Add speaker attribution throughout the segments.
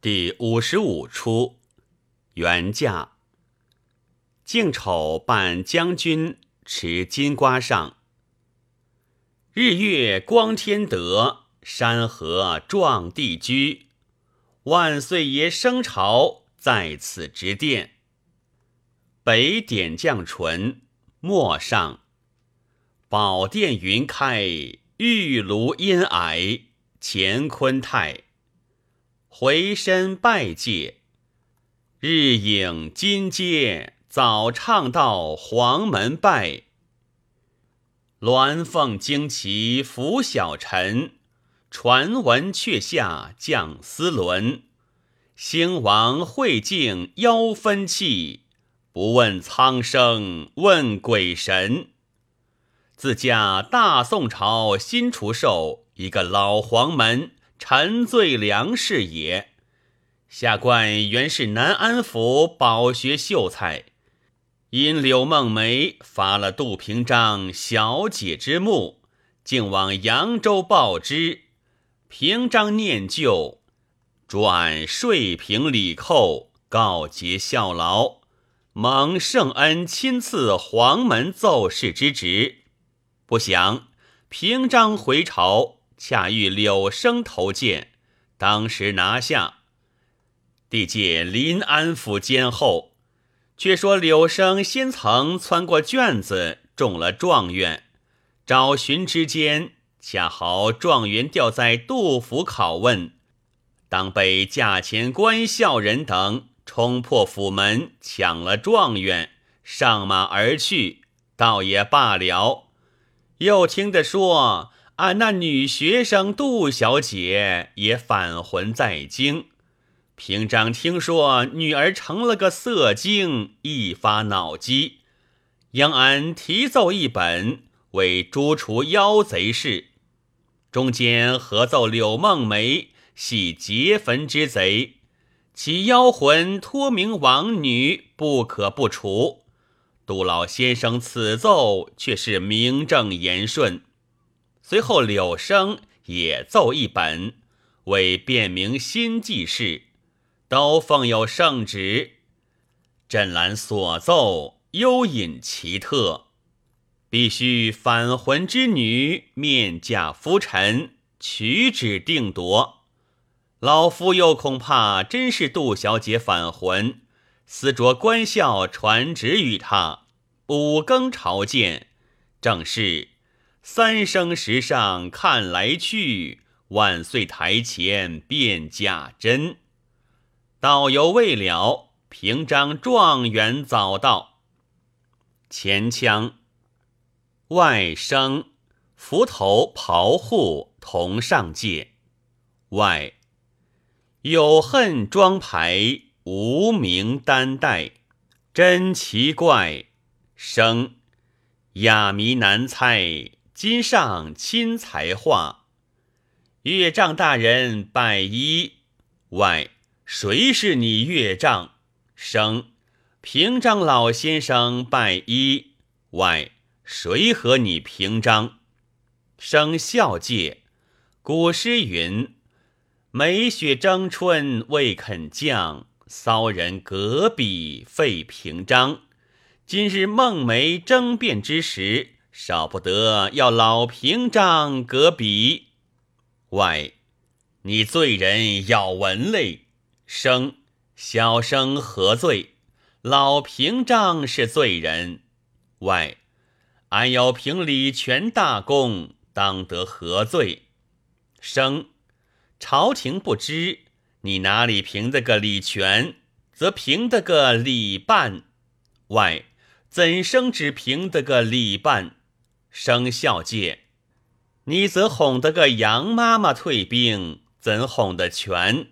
Speaker 1: 第五十五出，原价。靖丑扮将军，持金瓜上。日月光天德，山河壮地居。万岁爷升朝，在此执殿。北点将唇，陌上。宝殿云开，玉炉烟霭，乾坤泰。回身拜见，日影金阶，早唱到黄门拜。鸾凤旌旗拂晓晨，传闻阙下将丝纶。兴亡会敬邀分气，不问苍生问鬼神。自驾大宋朝新除寿，一个老黄门。陈最良是也，下官原是南安府饱学秀才，因柳梦梅发了杜平章小姐之墓，竟往扬州报之。平章念旧，转税平礼寇，告捷效劳，蒙圣恩亲赐黄门奏事之职。不想平章回朝。恰遇柳生投剑，当时拿下。地界临安府监后，却说柳生先曾窜过卷子，中了状元。找寻之间，恰好状元调在杜府拷问，当被驾前官校人等冲破府门，抢了状元，上马而去，倒也罢了。又听得说。俺那女学生杜小姐也返魂在京，平章听说女儿成了个色精，一发脑机，央俺提奏一本，为诛除妖贼事。中间合奏柳梦梅系劫坟之贼，其妖魂托名王女，不可不除。杜老先生此奏却是名正言顺。随后，柳生也奏一本，为辨明新记事，都奉有圣旨。镇澜所奏幽隐奇特，必须返魂之女面嫁夫臣，取旨定夺。老夫又恐怕真是杜小姐返魂，私着官校传旨与她，五更朝见，正是。三生石上看来去，万岁台前辨假真。导游未了，平章状元早到。前腔外生斧头袍户同上界，外有恨装牌无名担带，真奇怪。生哑谜难猜。今上亲才画，岳丈大人拜一。外谁是你岳丈？生平章老先生拜一。外谁和你平章？生孝介。古诗云：“梅雪争春未肯降，骚人阁笔费平章。”今日孟梅争辩之时。少不得要老屏障隔笔，外你罪人要闻泪，生小生何罪？老屏障是罪人，外俺要凭李全大功，当得何罪？生朝廷不知，你哪里凭得个李全，则凭得个李半，外怎生只凭得个李半？生孝界，你则哄得个杨妈妈退兵，怎哄得全？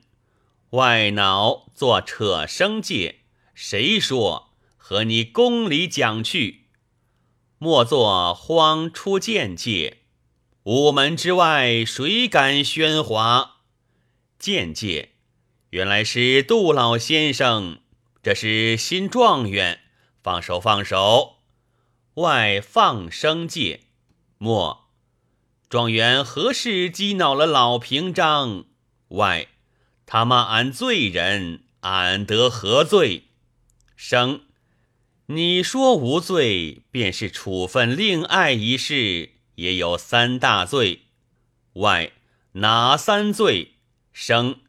Speaker 1: 外脑做扯生界，谁说和你宫里讲去？莫做荒出见界，午门之外谁敢喧哗？见界，原来是杜老先生，这是新状元，放手放手。外放生界，末状元何事激恼了老平章？外他骂俺罪人，俺得何罪？生，你说无罪，便是处分令爱一事，也有三大罪。外哪三罪？生，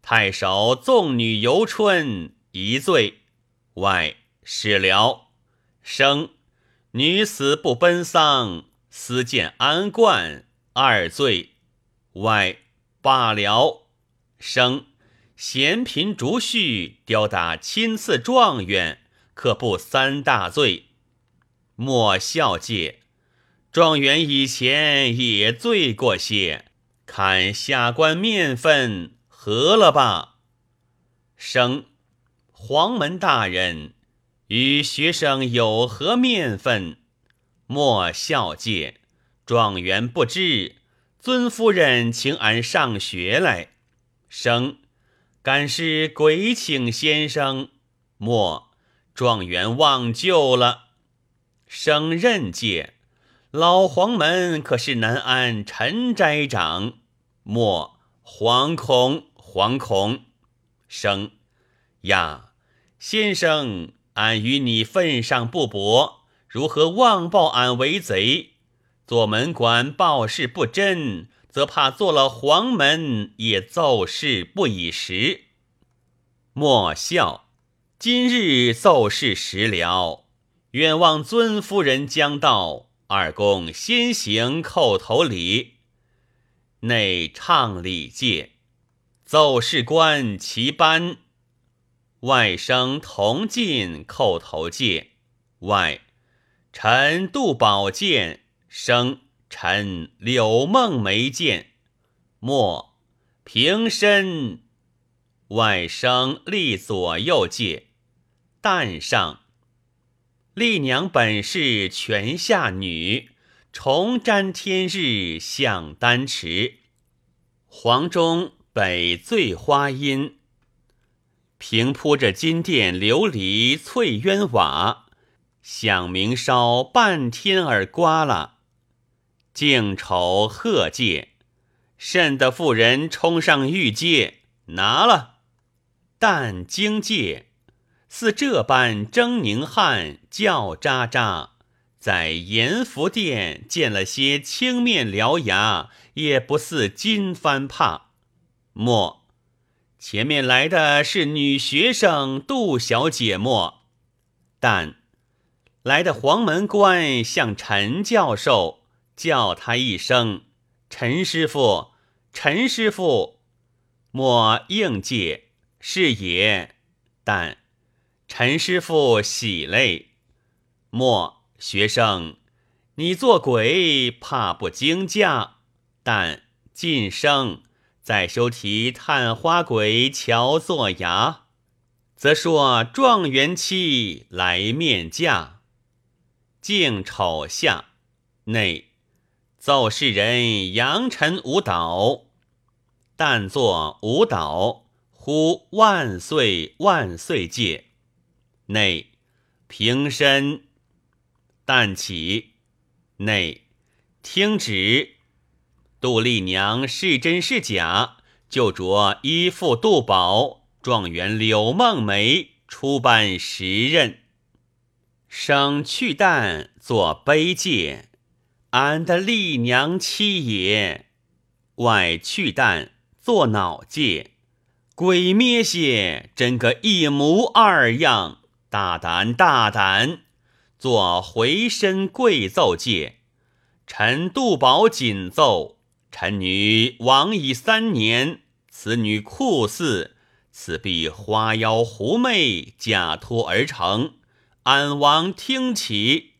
Speaker 1: 太守纵女游春一罪。外始了。生，女死不奔丧，私见安冠二罪。外罢了。生，嫌贫逐婿，吊打亲赐状元，可不三大罪。莫笑介，状元以前也罪过些，看下官面分合了吧。生，黄门大人与学生有何面分？莫笑介，状元不知，尊夫人请俺上学来。生，敢是鬼请先生？莫，状元忘旧了。生任介，老黄门可是南安陈斋长？莫，惶恐惶恐。生，呀，先生，俺与你份上不薄，如何妄报俺为贼？做门管报事不真。则怕做了黄门，也奏事不以时。莫笑，今日奏事时了。愿望尊夫人将到，二公先行叩头礼。内唱礼戒，奏事官齐班，外甥同进叩头戒。外臣杜宝剑生。臣柳梦梅见，莫平身。外甥立左右戒，旦上。丽娘本是泉下女，重瞻天日向丹池。黄钟北醉花阴，平铺着金殿琉璃翠鸳瓦，响明烧半天儿刮了。敬丑贺戒，甚得妇人冲上玉阶拿了。但惊戒，似这般狰狞汉叫喳喳，在阎福殿见了些青面獠牙，也不似金幡帕。莫，前面来的是女学生杜小姐莫？但来的黄门官像陈教授。叫他一声陈师傅，陈师傅，莫应介是也。但陈师傅喜泪，莫学生，你做鬼怕不惊驾？但晋升再收题探花鬼乔作牙，则说状元妻来面驾，敬丑下内。奏世人扬尘舞蹈，但作舞蹈，呼万岁万岁戒。内平身，但起。内听旨。杜丽娘是真是假？就着依附杜宝，状元柳梦梅出班时任，生去旦作悲戒。俺的丽娘妻也，外去旦做脑戒，鬼咩些真个一模二样，大胆大胆，做回身跪奏戒。臣杜宝谨奏：臣女亡已三年，此女酷似，此必花妖狐媚假托而成，俺王听起。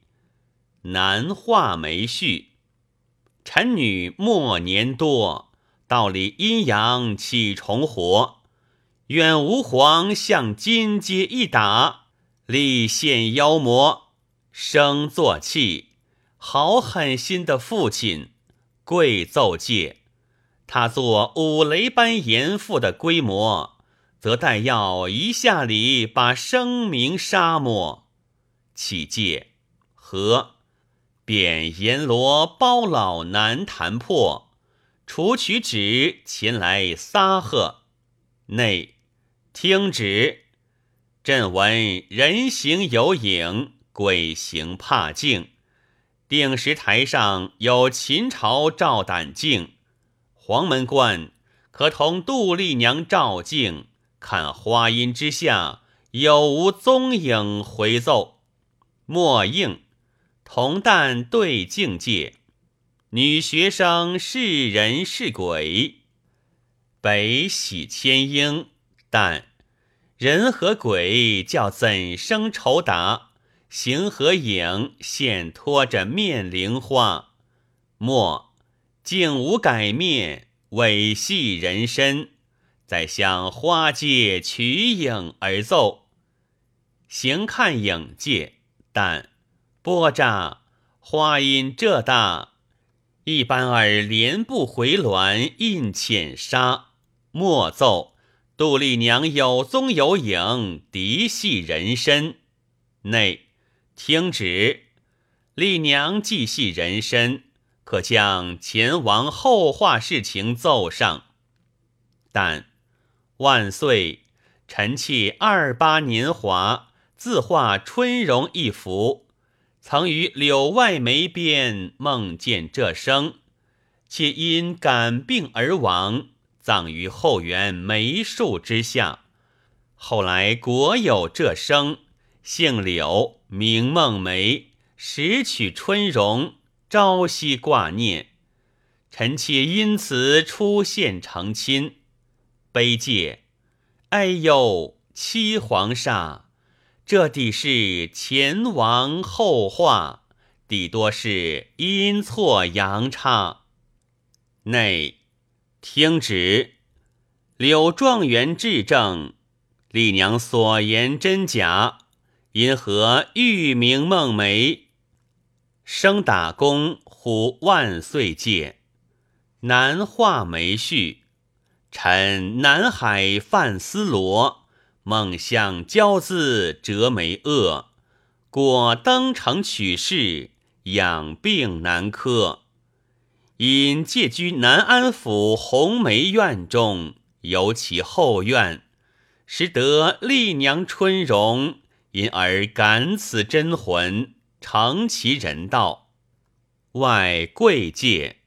Speaker 1: 难画眉序，臣女末年多，道理阴阳起重活，愿吾皇向金阶一打，立现妖魔，生作气，好狠心的父亲，跪奏戒，他做五雷般严父的规模，则待要一下里把声名杀没，起戒和。贬阎罗包老难谈破，除取旨前来撒贺。内听旨。朕闻人形有影，鬼形怕镜。定时台上有秦朝照胆镜，黄门关可同杜丽娘照镜，看花阴之下有无踪影回奏。莫应，同旦对境界，女学生是人是鬼？北喜千英，但人和鬼叫怎生酬答？形和影现托着面菱花，莫竟无改面，伪戏人身，在向花界取影而奏。行看影界，但波乍花音这大，一般而连不回鸾印浅纱。莫奏杜丽娘有踪有影，嫡系人身内。听旨，丽娘既系人身，可将前王后话事情奏上。但万岁，臣妾二八年华，自画春容一幅，曾于柳外梅边梦见这生，且因感病而亡，葬于后园梅树之下。后来果有这生。姓柳，名梦梅，时取春容，朝夕挂念。臣妾因此出现成亲。悲戒，哎呦，七皇上，这底是前王后话，底多是阴错阳差。内听旨，柳状元质证，丽娘所言真假？因何玉名梦梅，生打工呼万岁界，南画梅絮。臣南海范思罗，梦向娇字折梅萼，果登城取士，养病难科。因借居南安府红梅院中，游其后院，识得丽娘春容。因而感此真魂，成其人道。外贵介，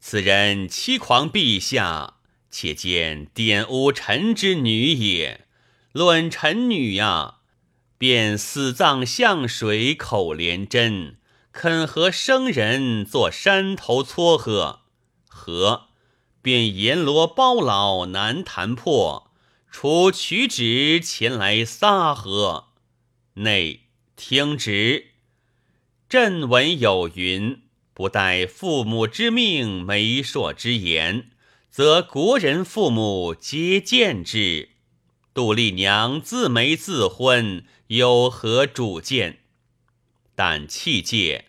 Speaker 1: 此人欺狂陛下，且见玷污臣之女也。论臣女呀，便死葬向水口连针，肯和生人做山头撮合，和便阎罗包老难谈破，除取旨前来撒和。内听旨，朕闻有云：不待父母之命、媒妁之言，则国人父母皆见之。杜丽娘自媒自婚，有何主见？但气戒，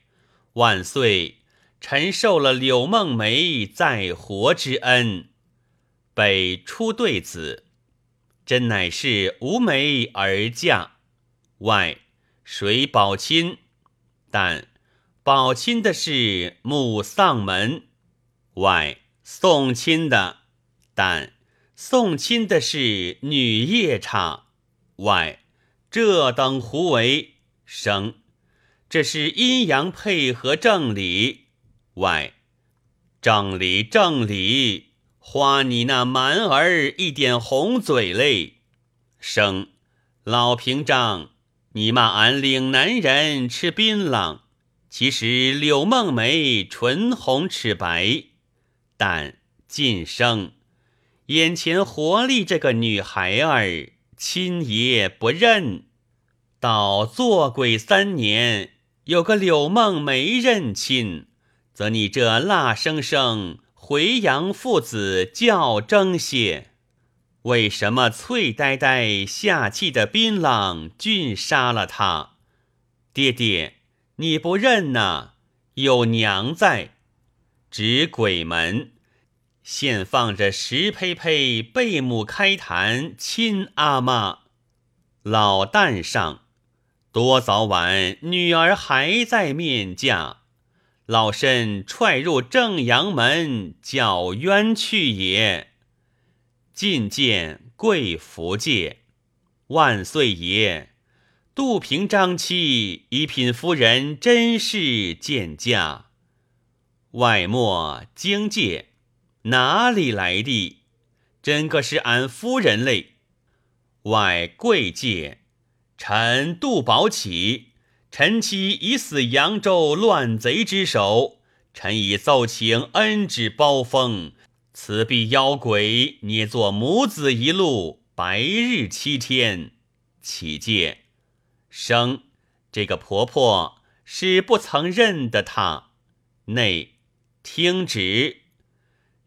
Speaker 1: 万岁，臣受了柳梦梅在活之恩，北出对子，真乃是无媒而嫁。外谁保亲？但保亲的是母丧门。外送亲的，但送亲的是女夜叉。外这等胡为生？这是阴阳配合正理。外正理正理，花你那蛮儿一点红嘴嘞！生老屏障。你骂俺岭南人吃槟榔，其实柳梦梅唇红齿白，但晋升眼前活立这个女孩儿，亲爷不认。到做鬼三年，有个柳梦梅认亲，则你这辣生生回阳父子较争些。为什么翠呆呆下气的槟榔俊杀了他？爹爹，你不认呐？有娘在，指鬼门，现放着石胚胚贝母开坛亲阿妈。老旦上，多早晚女儿还在面嫁，老身踹入正阳门，叫冤去也。觐见贵福界，万岁爷。杜平张妻一品夫人甄氏见驾，外莫惊介，哪里来的？真个是俺夫人嘞！外贵介，臣杜宝启，臣妻已死扬州乱贼之手，臣已奏请恩旨包封，此必妖鬼捏作母子一路，白日七天，启介。生，这个婆婆是不曾认得她。内听旨，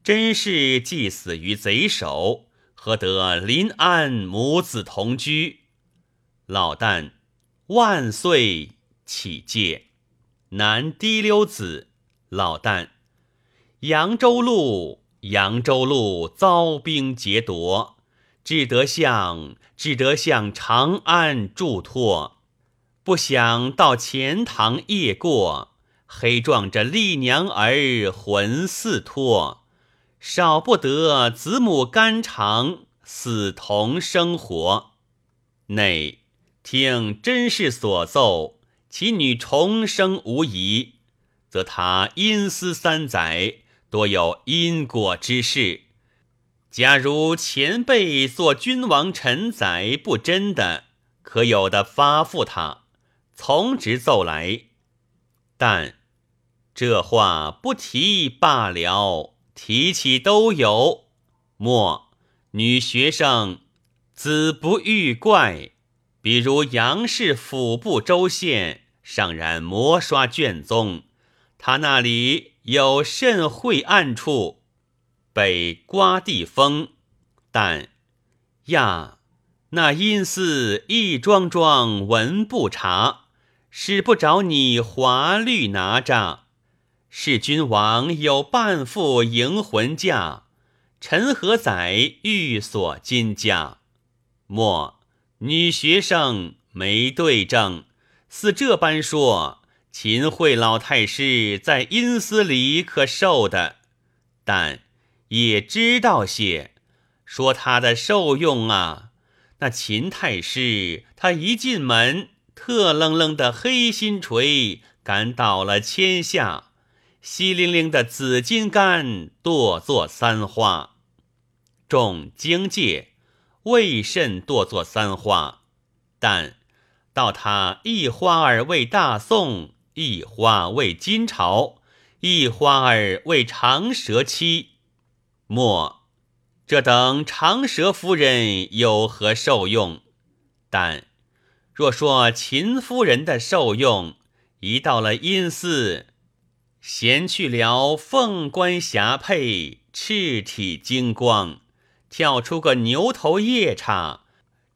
Speaker 1: 真是既死于贼手，何得临安母子同居？老旦万岁，启戒。男滴溜子，老旦扬州路，扬州路遭兵劫夺，只得向，只得向长安嘱托。不想到钱塘夜过，黑撞着丽娘儿魂似脱，少不得子母肝肠，死同生活。内听真事所奏，其女重生无疑，则他阴司三载，多有因果之事。假如前辈做君王臣宰不真的，可有的发付他。从直奏来，但这话不提罢了，提起都有。莫女学生子不遇怪，比如杨氏府部州县尚然磨刷卷宗，他那里有甚晦暗处？北刮地风，但呀，那阴司一桩桩文不查。使不着你华律拿着，是君王有半副迎魂驾，陈何载欲锁金家。莫女学生没对证，似这般说，秦桧老太师在阴司里可受的，但也知道些，说他的受用啊，那秦太师他一进门。特愣愣的黑心锤，赶倒了千下；稀灵灵的紫金杆，剁作三花。众惊介，为甚剁作三花？但到他一花儿为大宋，一花为金朝，一花儿为长蛇妻。莫这等长蛇夫人有何受用？但。若说秦夫人的受用，一到了阴司，闲去了凤冠霞帔，赤体金光，跳出个牛头夜叉，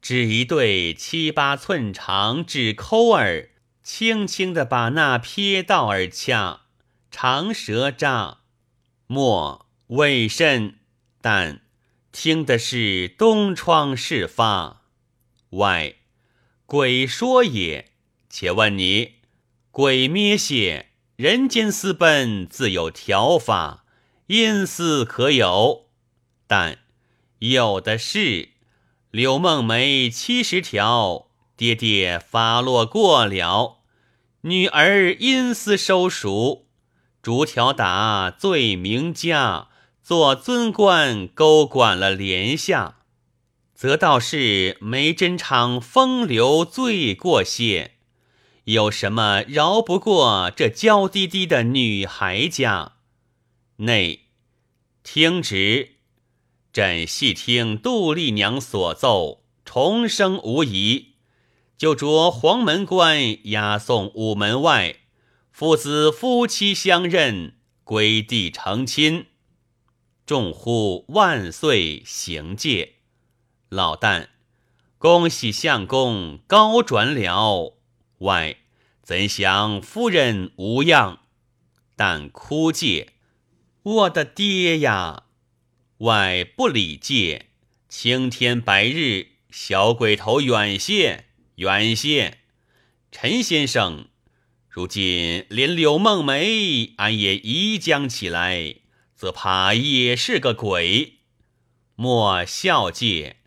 Speaker 1: 只一对七八寸长指抠儿，轻轻的把那撇道儿掐，长舌扎，莫为甚？但听的是东窗事发，外。鬼说也，且问你，鬼咩些？人间私奔自有条法，阴司可有？但有的是。柳梦梅七十条，爹爹发落过了，女儿因私收赎，逐条打罪名家，做尊官勾管了帘下。则倒是梅珍昌风流罪过些，有什么饶不过这娇滴滴的女孩家？内听旨，朕细听杜丽娘所奏，重生无疑，就着黄门关押送午门外，父子夫妻相认，归地成亲。众呼万岁行戒。老旦，恭喜相公高转了。外怎想夫人无恙？但哭戒，我的爹呀！外不理戒，青天白日，小鬼头远些，远些。陈先生，如今连柳梦梅，俺也移将起来，则怕也是个鬼。莫笑介，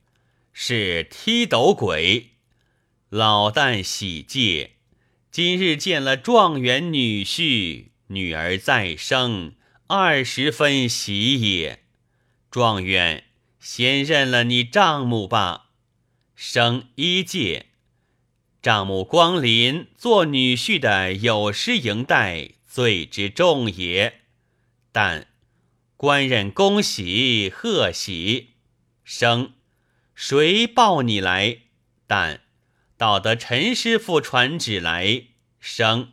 Speaker 1: 是踢斗鬼。老旦喜介，今日见了状元女婿，女儿再生，二十分喜也。状元先认了你丈母吧。生一介，丈母光临做女婿的有失迎待，罪之重也。但官人恭喜贺喜，生谁报你来？但道得陈师傅传旨来，生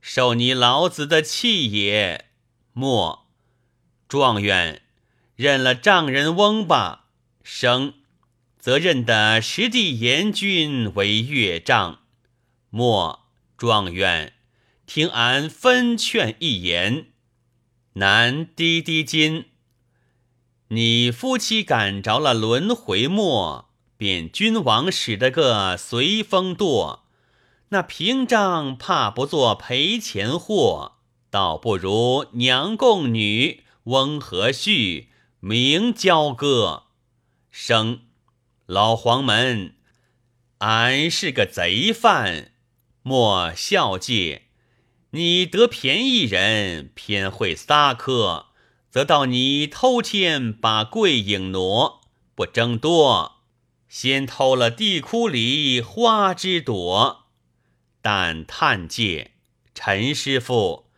Speaker 1: 受你老子的气也。莫状元认了丈人翁吧。生则认得实地严君为岳丈。莫状元听俺分劝一言。男滴滴金，你夫妻赶着了轮回末，便君王使得个随风堕。那平章怕不做赔钱货，倒不如娘共女，翁和婿，明交割。生老黄门，俺是个贼犯，莫笑借。你得便宜人，偏会撒科，则到你偷天把桂影挪，不争多，先偷了地窟里花枝朵。但叹介陈师傅，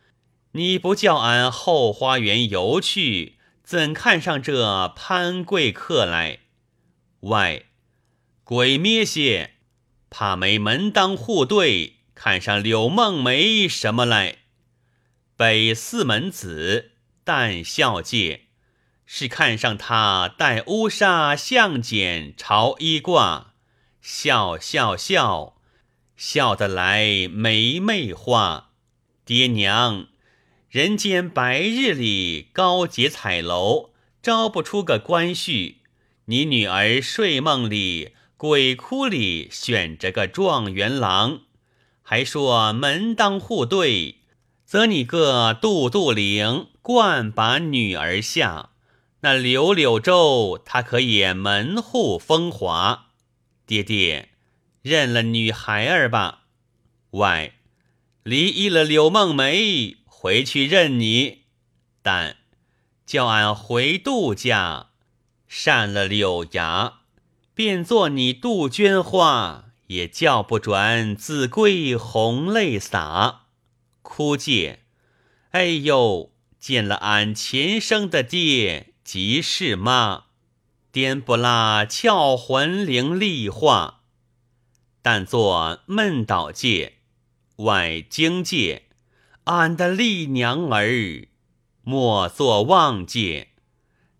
Speaker 1: 你不叫俺后花园游去，怎看上这潘贵客来？外鬼咩些，怕没门当户对。看上柳梦梅什么来？北四门子但孝介是看上他戴乌纱相剪朝衣褂，笑笑笑笑得来眉媚花。爹娘，人间白日里高洁彩楼招不出个官婿，你女儿睡梦里鬼哭里选着个状元郎。还说门当户对，则你个杜杜陵惯把女儿下，那柳柳州他可也门户风华。爹爹认了女孩儿吧，外离异了柳梦梅，回去认你。但叫俺回杜家，善了柳芽，便做你杜鹃花。也叫不转子规红泪洒，哭借，哎呦！见了俺前生的爹，即是妈，颠不拉俏魂灵丽化，但做闷倒界，外经界，俺的丽娘儿，莫作妄界，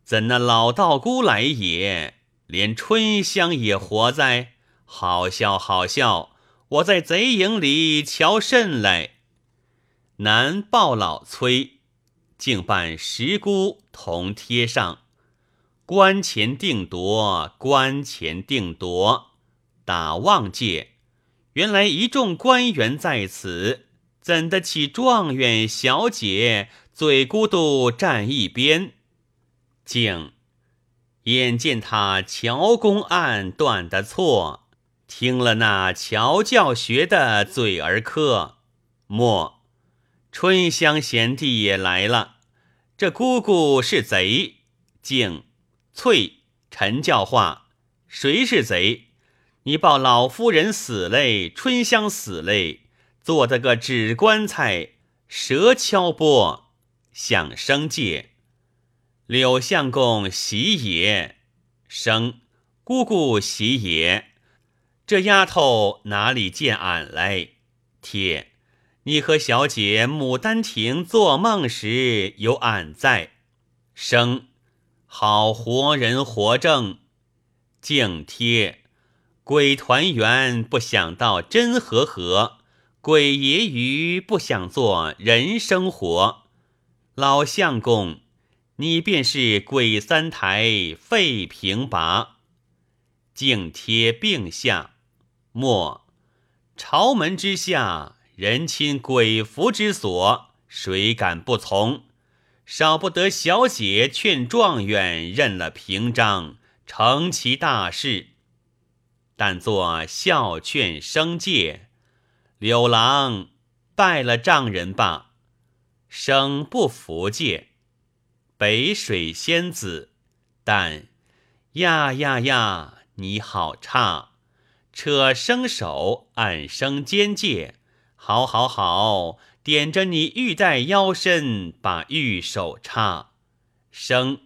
Speaker 1: 怎那老道姑来也，连春香也活在？好笑，好笑！我在贼营里瞧甚来？南报老崔，竟办十姑同贴上，官前定夺，官前定夺，打望界。原来一众官员在此，怎得起状元小姐嘴咕嘟站一边？静眼见他乔公案断的错。听了那乔教学的嘴儿磕，莫春香贤弟也来了。这姑姑是贼，敬翠陈教化，谁是贼？你报老夫人死嘞，春香死嘞，做的个纸棺材，蛇敲钵，响声界。柳相公喜也，生姑姑喜也。这丫头哪里见俺来？贴，你和小姐牡丹亭做梦时有俺在。生，好活人活证。敬贴，鬼团圆不想到真和合，鬼爷鱼不想做人生活。老相公，你便是鬼三台废平拔。敬贴并下。莫，朝门之下，人亲鬼福之所，谁敢不从？少不得小姐劝状元认了平章，成其大事。但作孝劝生戒，柳郎拜了丈人罢，生不服戒。北水仙子，但呀呀呀，你好差，扯生手暗生奸戒，好好好，点着你玉带腰身，把玉手插生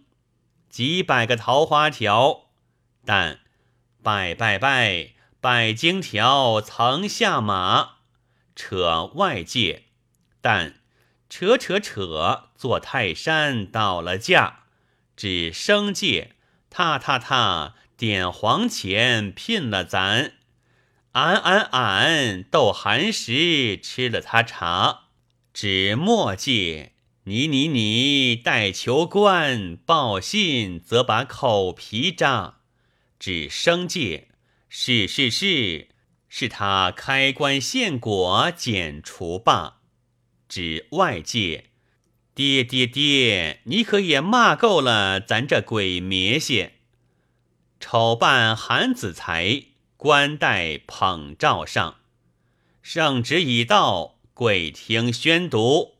Speaker 1: 几百个桃花条，但拜拜拜拜金条曾下马，扯外界，但。扯扯扯，坐泰山倒了架，指生界，踏踏踏，点黄钱聘了咱，俺俺俺斗寒食吃了他茶，指末界，你你你带求官报信，则把口皮扎，指生界，是是是，是他开棺献果剪除罢。指外界，爹爹爹，你可也骂够了咱这鬼灭些。丑扮韩子才，官带捧诏上，圣旨已到，鬼听宣读。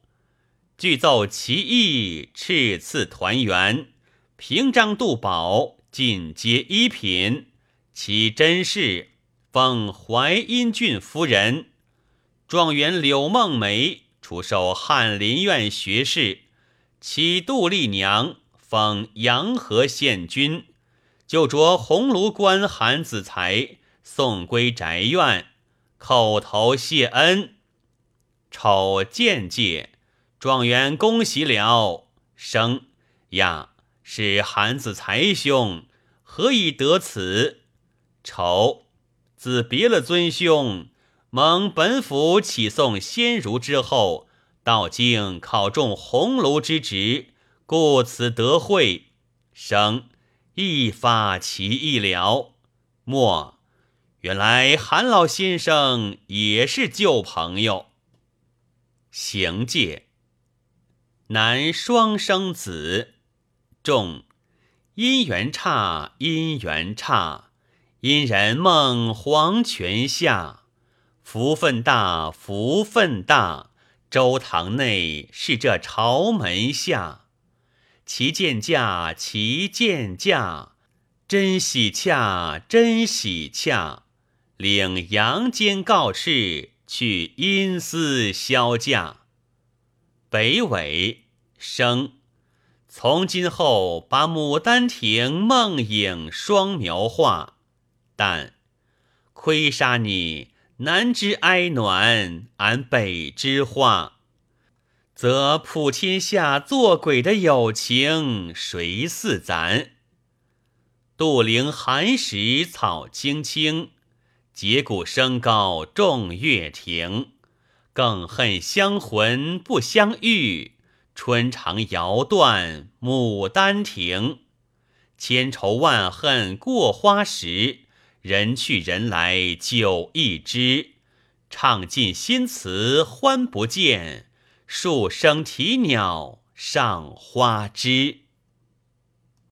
Speaker 1: 具奏其意，敕赐团圆，平章杜宝，进阶一品。其真是奉淮阴郡夫人，状元柳梦梅。出授翰林院学士，启杜丽娘封阳河县君，就着鸿胪关韩子才送归宅院，叩头谢恩。丑见介，状元恭喜了。生呀，是韩子才兄，何以得此？丑自别了尊兄。蒙本府启送先儒之后，到京考中鸿胪之职，故此得会。生一发其意了。末原来韩老先生也是旧朋友。行界男双生子，众姻缘差，姻缘差，因人梦黄泉下。福分大，福分大！周堂内是这朝门下，其见驾，其见驾，真喜洽，真喜洽！领阳间告敕，去阴司销假。北纬生，从今后把《牡丹亭》《梦影》双描画，但亏杀你。南之哀暖，俺北之花，则普天下做鬼的友情，谁似咱？杜陵寒食草青青，节骨声高众月亭。更恨香魂不相遇，春长遥断牡丹亭。千愁万恨过花时。人去人来酒一支，唱尽新词欢不见，数声啼鸟上花枝。